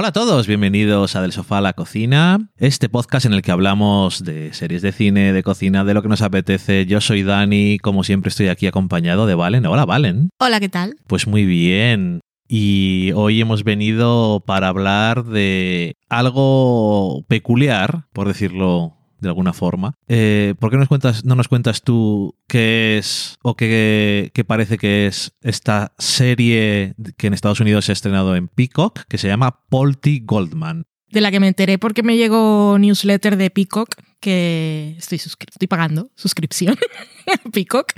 Hola a todos, bienvenidos a Del Sofá a la Cocina, este podcast en el que hablamos de series de cine, de cocina, de lo que nos apetece. Yo soy Dani, como siempre estoy aquí acompañado de Valen. Hola Valen. Hola, ¿qué tal? Pues muy bien. Y hoy hemos venido para hablar de algo peculiar, por decirlo de alguna forma. Eh, ¿Por qué no nos, cuentas, no nos cuentas tú qué es o qué, qué, parece que es esta serie que en Estados Unidos se ha estrenado en Peacock, que se llama Polty Goldman? De la que me enteré porque me llegó newsletter de Peacock que estoy, estoy pagando suscripción Peacock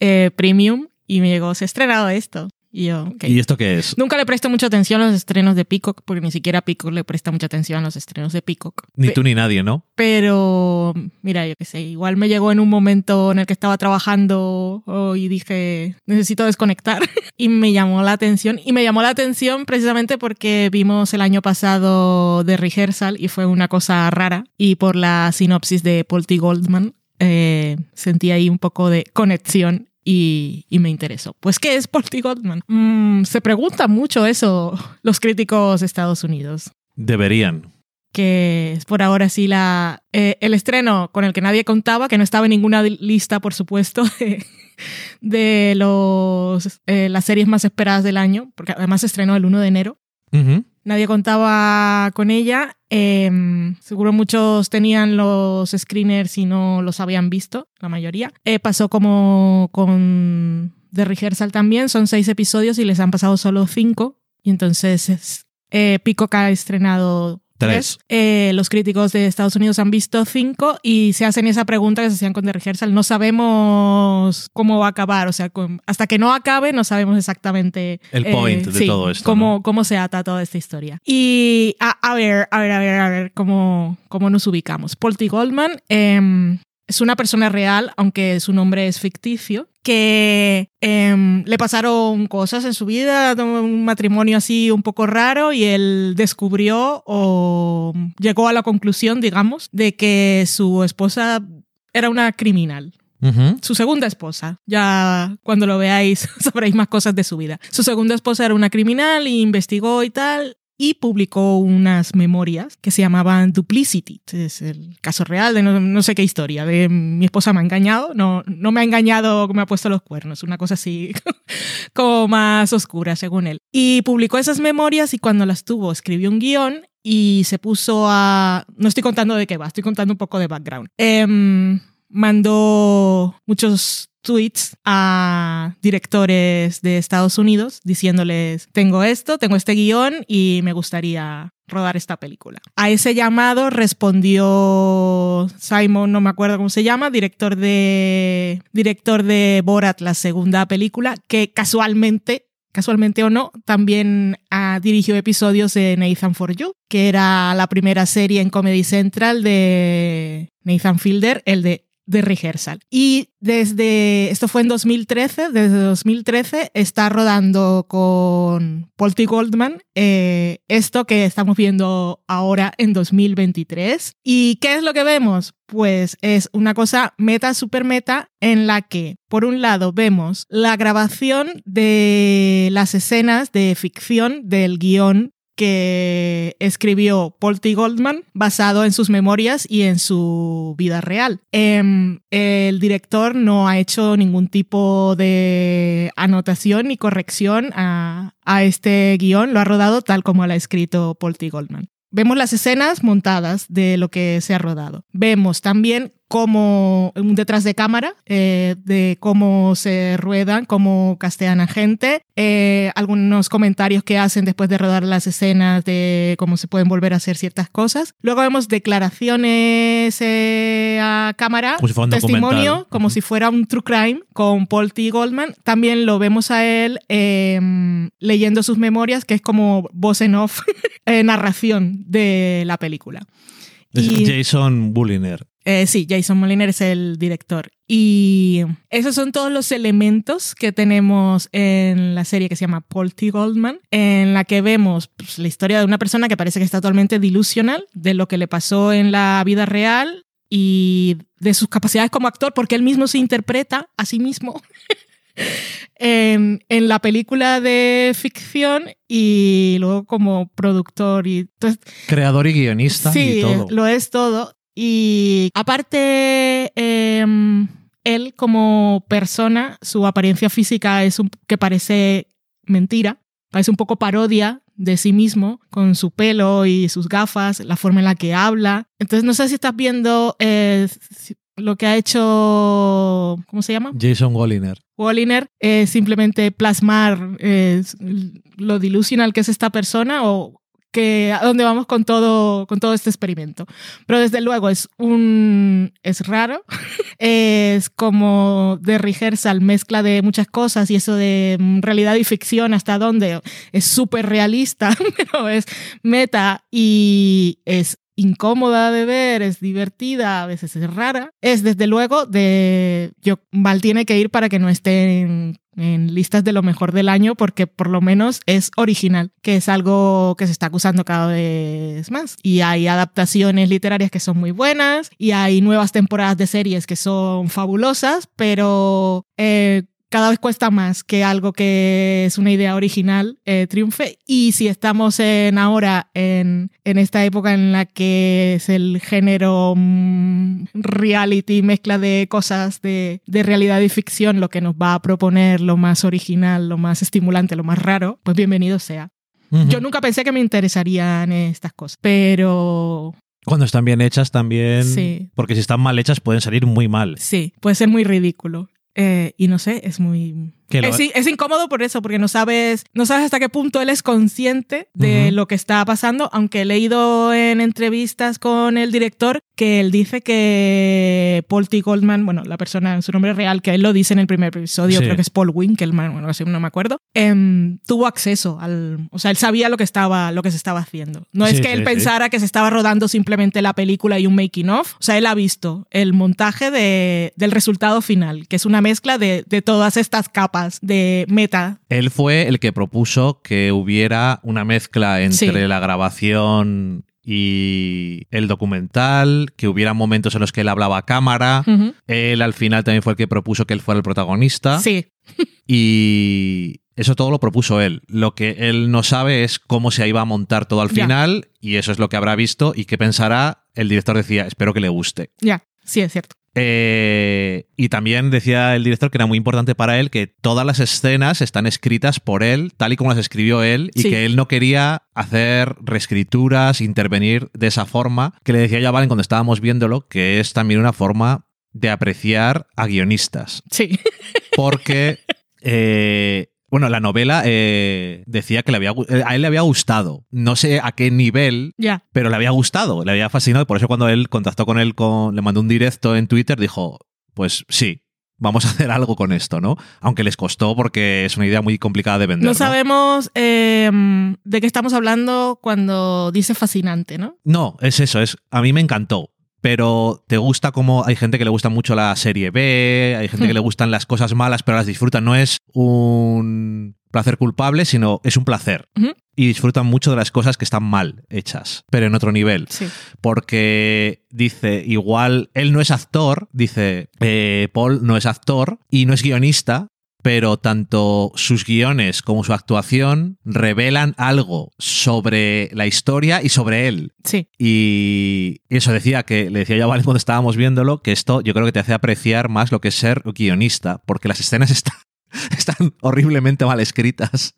eh, Premium y me llegó, se ha estrenado esto. Y yo, ¿Y esto qué es? Nunca le presto mucha atención a los estrenos de Peacock, porque ni siquiera Peacock le presta mucha atención a los estrenos de Peacock. Ni tú ni nadie, ¿no? Pero, mira, yo qué sé, igual me llegó en un momento en el que estaba trabajando oh, y dije, necesito desconectar. y me llamó la atención. Y me llamó la atención precisamente porque vimos el año pasado de Rehearsal y fue una cosa rara. Y por la sinopsis de Paul T. Goldman, eh, sentí ahí un poco de conexión y, y, me interesó. Pues, ¿qué es Paul T. Goldman? Mm, se pregunta mucho eso los críticos de Estados Unidos. Deberían. Que es por ahora sí la, eh, el estreno con el que nadie contaba, que no estaba en ninguna lista, por supuesto, de, de los, eh, las series más esperadas del año, porque además se estrenó el 1 de enero. Uh -huh. Nadie contaba con ella. Eh, seguro muchos tenían los screeners y no los habían visto, la mayoría. Eh, pasó como con The Rehearsal también. Son seis episodios y les han pasado solo cinco. Y entonces eh, Peacock ha estrenado Tres. Eh, los críticos de Estados Unidos han visto cinco y se hacen esa pregunta que se hacían con The Rehearsal. No sabemos cómo va a acabar. O sea, con, hasta que no acabe, no sabemos exactamente. El point de sí, todo esto. Cómo, ¿no? cómo se ata toda esta historia. Y a, a, ver, a ver, a ver, a ver cómo, cómo nos ubicamos. T. Goldman eh, es una persona real, aunque su nombre es ficticio, que eh, le pasaron cosas en su vida, un matrimonio así un poco raro y él descubrió o llegó a la conclusión, digamos, de que su esposa era una criminal. Uh -huh. Su segunda esposa, ya cuando lo veáis sabréis más cosas de su vida. Su segunda esposa era una criminal y investigó y tal, y publicó unas memorias que se llamaban Duplicity. Es el caso real de no, no, sé qué historia, de mi esposa me ha engañado, no, no me ha engañado, me ha puesto los cuernos, una cosa así como más oscura según él. Y publicó esas memorias y cuando las tuvo escribió un guion y se puso a... No estoy contando de qué va, estoy contando un poco de background. Eh, mandó muchos tweets a directores de Estados Unidos diciéndoles, tengo esto, tengo este guion y me gustaría rodar esta película. A ese llamado respondió Simon, no me acuerdo cómo se llama, director de, director de Borat, la segunda película, que casualmente casualmente o no, también uh, dirigió episodios de Nathan For You, que era la primera serie en Comedy Central de Nathan Fielder, el de de Rehearsal. Y desde, esto fue en 2013, desde 2013 está rodando con Paul. Goldman eh, esto que estamos viendo ahora en 2023. ¿Y qué es lo que vemos? Pues es una cosa meta, super meta, en la que, por un lado, vemos la grabación de las escenas de ficción del guion que escribió Paul T. Goldman basado en sus memorias y en su vida real. Eh, el director no ha hecho ningún tipo de anotación ni corrección a, a este guion, lo ha rodado tal como lo ha escrito Paul T. Goldman. Vemos las escenas montadas de lo que se ha rodado. Vemos también cómo un detrás de cámara, eh, de cómo se ruedan, cómo castean a gente, eh, algunos comentarios que hacen después de rodar las escenas de cómo se pueden volver a hacer ciertas cosas. Luego vemos declaraciones eh, a cámara, como si testimonio, como uh -huh. si fuera un true crime con Paul T. Goldman. También lo vemos a él eh, leyendo sus memorias, que es como voz en off, narración de la película. Es y, Jason Bulliner. Eh, sí, Jason Moliner es el director. Y esos son todos los elementos que tenemos en la serie que se llama Paul T. Goldman, en la que vemos pues, la historia de una persona que parece que está totalmente delusional de lo que le pasó en la vida real y de sus capacidades como actor, porque él mismo se interpreta a sí mismo. en, en la película de ficción y luego como productor y entonces, Creador y guionista sí, y todo. lo es todo. Y aparte, em, él como persona, su apariencia física es un, que parece mentira, parece un poco parodia de sí mismo, con su pelo y sus gafas, la forma en la que habla. Entonces, no sé si estás viendo eh, lo que ha hecho, ¿cómo se llama? Jason Golliner. Walliner es simplemente plasmar eh, lo delusional que es esta persona o que a dónde vamos con todo con todo este experimento. Pero desde luego es un es raro, es como de rehearsal, mezcla de muchas cosas y eso de mm, realidad y ficción hasta dónde es súper realista, pero es meta y es incómoda de ver, es divertida, a veces es rara. Es desde luego de yo mal tiene que ir para que no esté en listas de lo mejor del año porque por lo menos es original, que es algo que se está acusando cada vez más. Y hay adaptaciones literarias que son muy buenas y hay nuevas temporadas de series que son fabulosas, pero eh, cada vez cuesta más que algo que es una idea original eh, triunfe. Y si estamos en ahora en, en esta época en la que es el género mm, reality, mezcla de cosas de, de realidad y ficción, lo que nos va a proponer lo más original, lo más estimulante, lo más raro, pues bienvenido sea. Yo nunca pensé que me interesarían estas cosas, pero Cuando están bien hechas también. Sí. Porque si están mal hechas pueden salir muy mal. sí, puede ser muy ridículo. Eh, y no sé, es muy... Que lo- Es, es incómodo por eso, porque no sabes, no sabes hasta qué punto él es consciente de Ujú. lo que está pasando, aunque he leído en entrevistas con el director que él dice que Paul T. Goldman, bueno, la persona, su nombre real, que él lo dice en el primer episodio, Sí. creo que es Paul Winkelman, bueno, así no me acuerdo, em, tuvo acceso al... O sea, él sabía lo que, estaba, lo que se estaba haciendo. No es Sí, que él sí, sí. pensara que se estaba rodando simplemente la película y un making of, o sea, él ha visto el montaje de- del resultado final, que es una mezcla de, de todas estas capas de meta. Él fue el que propuso que hubiera una mezcla entre Sí. la grabación y el documental, que hubiera momentos en los que él hablaba a cámara. Él al final también fue el que propuso que él fuera el protagonista. Sí, Y eso todo lo propuso él. Lo que él no sabe es cómo se iba a montar todo al final y eso es lo que habrá visto y qué pensará. El director decía, espero que le guste. ya, sí, es cierto. Eh, y también decía el director que era muy importante para él que todas las escenas están escritas por él, tal y como las escribió él, y Sí. que él no quería hacer reescrituras, intervenir de esa forma, que le decía ya Valen cuando estábamos viéndolo, que es también una forma de apreciar a guionistas. Sí, Porque, eh, bueno, la novela eh, decía que le había, eh, a él le había gustado. No sé a qué nivel, pero le había gustado, le había fascinado. Por eso cuando él contactó con él, con, le mandó un directo en Twitter, dijo, pues sí, vamos a hacer algo con esto, ¿no? Aunque les costó porque es una idea muy complicada de vender. No ¿no? sabemos eh, de qué estamos hablando cuando dice fascinante, ¿no? No, es eso, es a mí me encantó. Pero te gusta como hay gente que le gusta mucho la serie B, hay gente Hmm. que le gustan las cosas malas, pero las disfruta. No es un placer culpable, sino es un placer. Y disfrutan mucho de las cosas que están mal hechas, pero en otro nivel. Sí. porque dice, igual, él no es actor, dice, eh, Paul no es actor y no es guionista, pero tanto sus guiones como su actuación revelan algo sobre la historia y sobre él. Sí, Y eso decía que, le decía yo a Valen cuando estábamos viéndolo, que esto yo creo que te hace apreciar más lo que es ser guionista, porque las escenas están, están horriblemente mal escritas.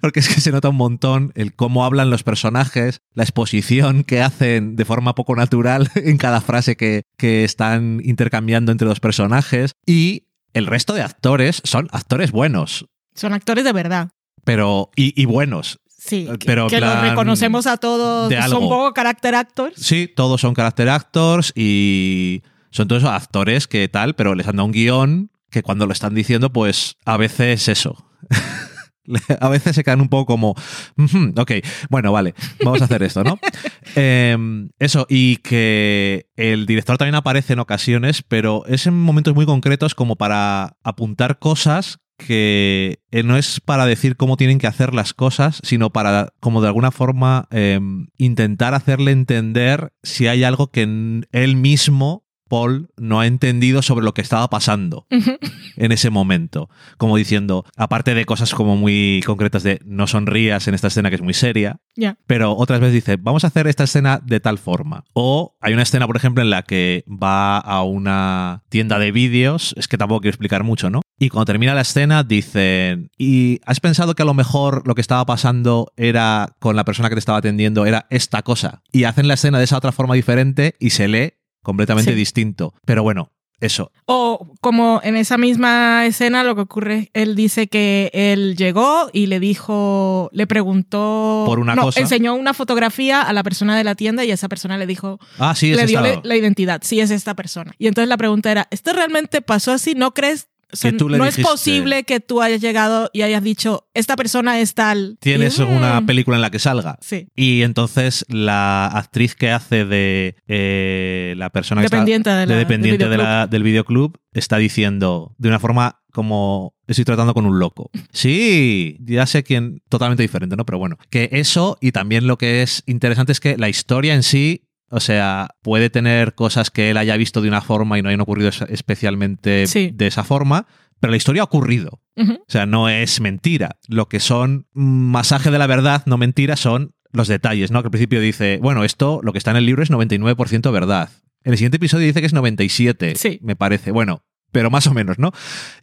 Porque es que se nota un montón el cómo hablan los personajes, la exposición que hacen de forma poco natural en cada frase que, que están intercambiando entre los personajes. Y el resto de actores son actores buenos, son actores de verdad. pero. y, y buenos. Sí, que, Pero que los plan reconocemos a todos. de Son un poco character actors. Sí, todos son character actors y son todos actores que tal, pero les han dado un guion que cuando lo están diciendo, pues a veces eso. A veces se quedan un poco como, "Ujú, ok, bueno, vale, vamos a hacer esto, ¿no? Em, eso, y que el director también aparece en ocasiones, pero es en momentos muy concretos como para apuntar cosas que eh, no es para decir cómo tienen que hacer las cosas, sino para, como de alguna forma, em, intentar hacerle entender si hay algo que él mismo Paul no ha entendido sobre lo que estaba pasando en ese momento. Como diciendo, aparte de cosas como muy concretas de no sonrías en esta escena que es muy seria, pero otras veces dice, vamos a hacer esta escena de tal forma. O hay una escena, por ejemplo, en la que va a una tienda de vídeos, es que tampoco quiero explicar mucho, ¿no? Y cuando termina la escena dicen, ¿y has pensado que a lo mejor lo que estaba pasando era con la persona que te estaba atendiendo, era esta cosa? Y hacen la escena de esa otra forma diferente y se lee completamente Sí. distinto. Pero bueno, eso. O como en esa misma escena lo que ocurre, él dice que él llegó y le dijo, le preguntó... Por una no, cosa. enseñó una fotografía a la persona de la tienda y esa persona le dijo, Ah, sí, es le dio le- la identidad, sí es esta persona. Y entonces la pregunta era, ¿esto realmente pasó así? ¿No crees? O sea, Que tú le no dijiste- es posible que tú hayas llegado y hayas dicho, esta persona es tal. ¿Tienes Y, mm, película en la que salga? Sí, Y entonces la actriz que hace de eh, la persona que está- dependiente de la, de del dependiente de videoclub. la- del videoclub está diciendo de una forma como estoy tratando con un loco. Sí, ya sé quién, totalmente diferente, ¿no? Pero bueno, que eso y también lo que es interesante es que la historia en sí, o sea, puede tener cosas que él haya visto de una forma y no hayan ocurrido es- especialmente Sí. de esa forma, pero la historia ha ocurrido. O sea, no es mentira. Lo que son masaje de la verdad, no mentira, son los detalles, ¿no? Que al principio dice, bueno, esto, lo que está en el libro es 99% verdad. En el siguiente episodio dice que es 97, Sí. me parece. Bueno, pero más o menos, ¿no?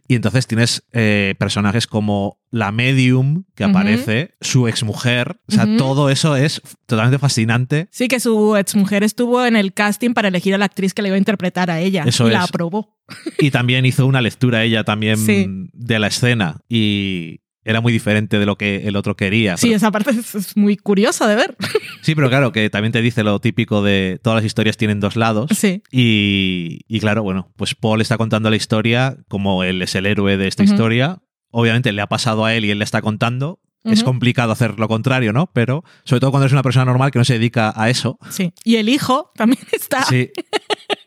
Y entonces tienes eh, personajes como la medium que aparece, su exmujer. O sea, todo eso es totalmente fascinante. Sí, que su exmujer estuvo en el casting para elegir a la actriz que le iba a interpretar a ella. Eso y la aprobó. Y también hizo una lectura ella también Sí. de la escena. Y era muy diferente de lo que el otro quería. Sí, pero- esa parte es, muy curiosa de ver. Sí, pero claro, que también te dice lo típico de todas las historias tienen dos lados. Sí. Y, y claro, bueno, pues Paul está contando la historia como él es el héroe de esta historia. Obviamente le ha pasado a él y él le está contando. Es complicado hacer lo contrario, ¿no? Pero sobre todo cuando eres una persona normal que no se dedica a eso. Sí. Y el hijo también está. Sí.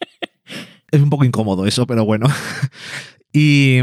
es un poco incómodo eso, pero bueno. y,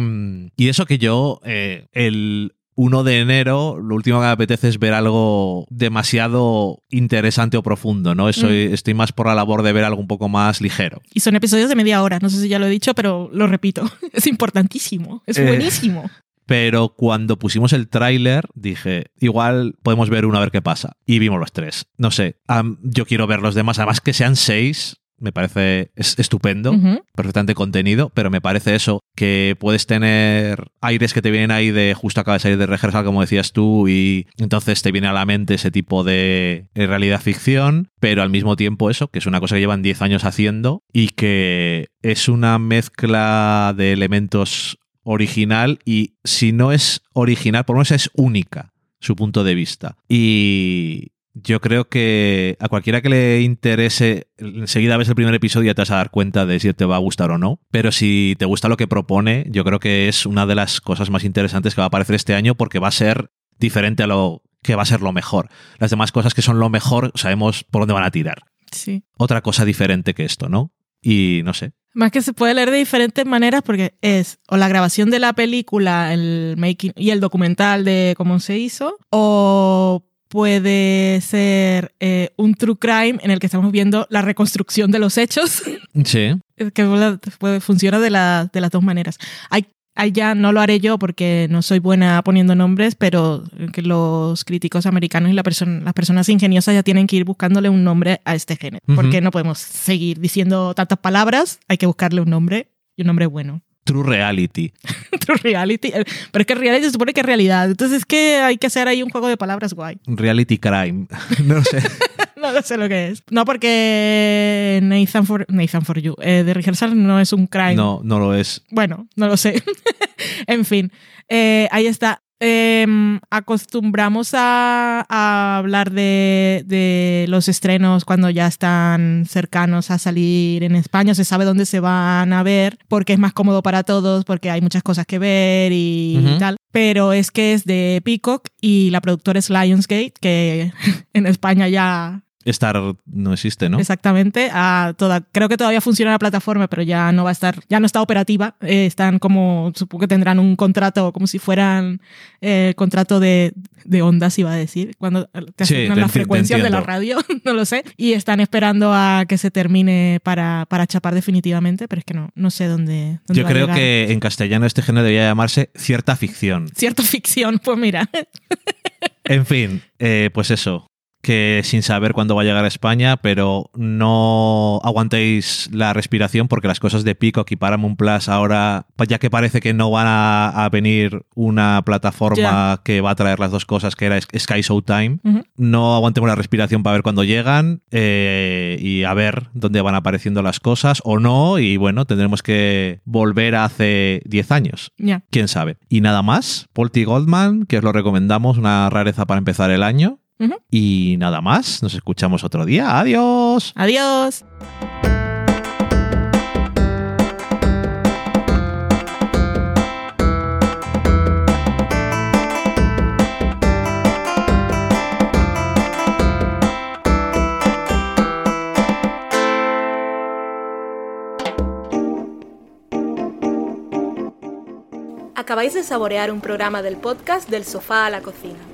y eso que yo, eh, el 1 de enero, lo último que me apetece es ver algo demasiado interesante o profundo, ¿no? Soy- Estoy más por la labor de ver algo un poco más ligero. Y son episodios de media hora. No sé si ya lo he dicho, pero lo repito. Es importantísimo. Es Eh, buenísimo. Pero cuando pusimos el tráiler, dije, igual podemos ver uno a ver qué pasa. Y vimos los tres. No sé, yo quiero ver los demás. Además que sean seis, me parece es estupendo. Perfectamente contenido, pero me parece eso, que puedes tener aires que te vienen ahí de justo acaba de salir de rehearsal, como decías tú, y entonces te viene a la mente ese tipo de realidad ficción, pero al mismo tiempo eso, que es una cosa que llevan 10 años haciendo y que es una mezcla de elementos original y si no es original, por lo menos es única su punto de vista. Y yo creo que a cualquiera que le interese, enseguida ves el primer episodio y ya te vas a dar cuenta de si te va a gustar o no. Pero si te gusta lo que propone, yo creo que es una de las cosas más interesantes que va a aparecer este año porque va a ser diferente a lo que va a ser lo mejor. Las demás cosas que son lo mejor sabemos por dónde van a tirar. Sí. Otra cosa diferente que esto, ¿no? Y no sé. Más que se puede leer de diferentes maneras porque es o la grabación de la película el making, y el documental de cómo se hizo, o puede ser eh, un true crime en el que estamos viendo la reconstrucción de los hechos, Sí. que funciona de, la- de las dos maneras. Hay, ya no lo haré yo porque no soy buena poniendo nombres, pero que los críticos americanos y la persona- las personas ingeniosas ya tienen que ir buscándole un nombre a este género, Ujú. porque no podemos seguir diciendo tantas palabras, hay que buscarle un nombre y un nombre bueno. True reality. True reality. eh, Pero es que reality se supone que es realidad. Entonces es que hay que hacer ahí un juego de palabras guay. Reality crime. no sé. No lo sé lo que es. No porque Nathan for, Nathan for You, eh, de Rehearsal no es un crime. No, no lo es. Bueno, no lo sé. en fin, eh, ahí está. Em, acostumbramos a, a hablar de, de los estrenos cuando ya están cercanos a salir en España. Se sabe dónde se van a ver porque es más cómodo para todos, porque hay muchas cosas que ver y Ujú. tal. Pero es que es de Peacock y la productora es Lionsgate, que en España ya Star no existe, ¿no? Exactamente. A toda, creo que todavía funciona la plataforma, pero ya no va a estar, ya no está operativa. Eh, están como, supongo que tendrán un contrato, como si fueran el eh, contrato de, de, ondas, iba a decir, cuando te asignan la frecuencia de la radio, no lo sé. Y están esperando a que se termine para, para chapar definitivamente, pero es que no, no sé dónde. Yo creo que en castellano este género debería llamarse cierta ficción. Cierta ficción, pues mira. En fin, eh, pues eso que sin saber cuándo va a llegar a España, pero no aguantéis la respiración porque las cosas de Pico y Paramount Plus ahora, ya que parece que no van a, venir una plataforma que va a traer las dos cosas, que era Sky Showtime, no aguantemos la respiración para ver cuándo llegan eh, y a ver dónde van apareciendo las cosas o no, y bueno, tendremos que volver a hace 10 años. ¿Quién sabe? Y nada más, Paul T. Goldman, que os lo recomendamos, una rareza para empezar el año. Y nada más, nos escuchamos otro día. Adiós. Adiós. Acabáis de saborear un programa del podcast Del Sofá a la Cocina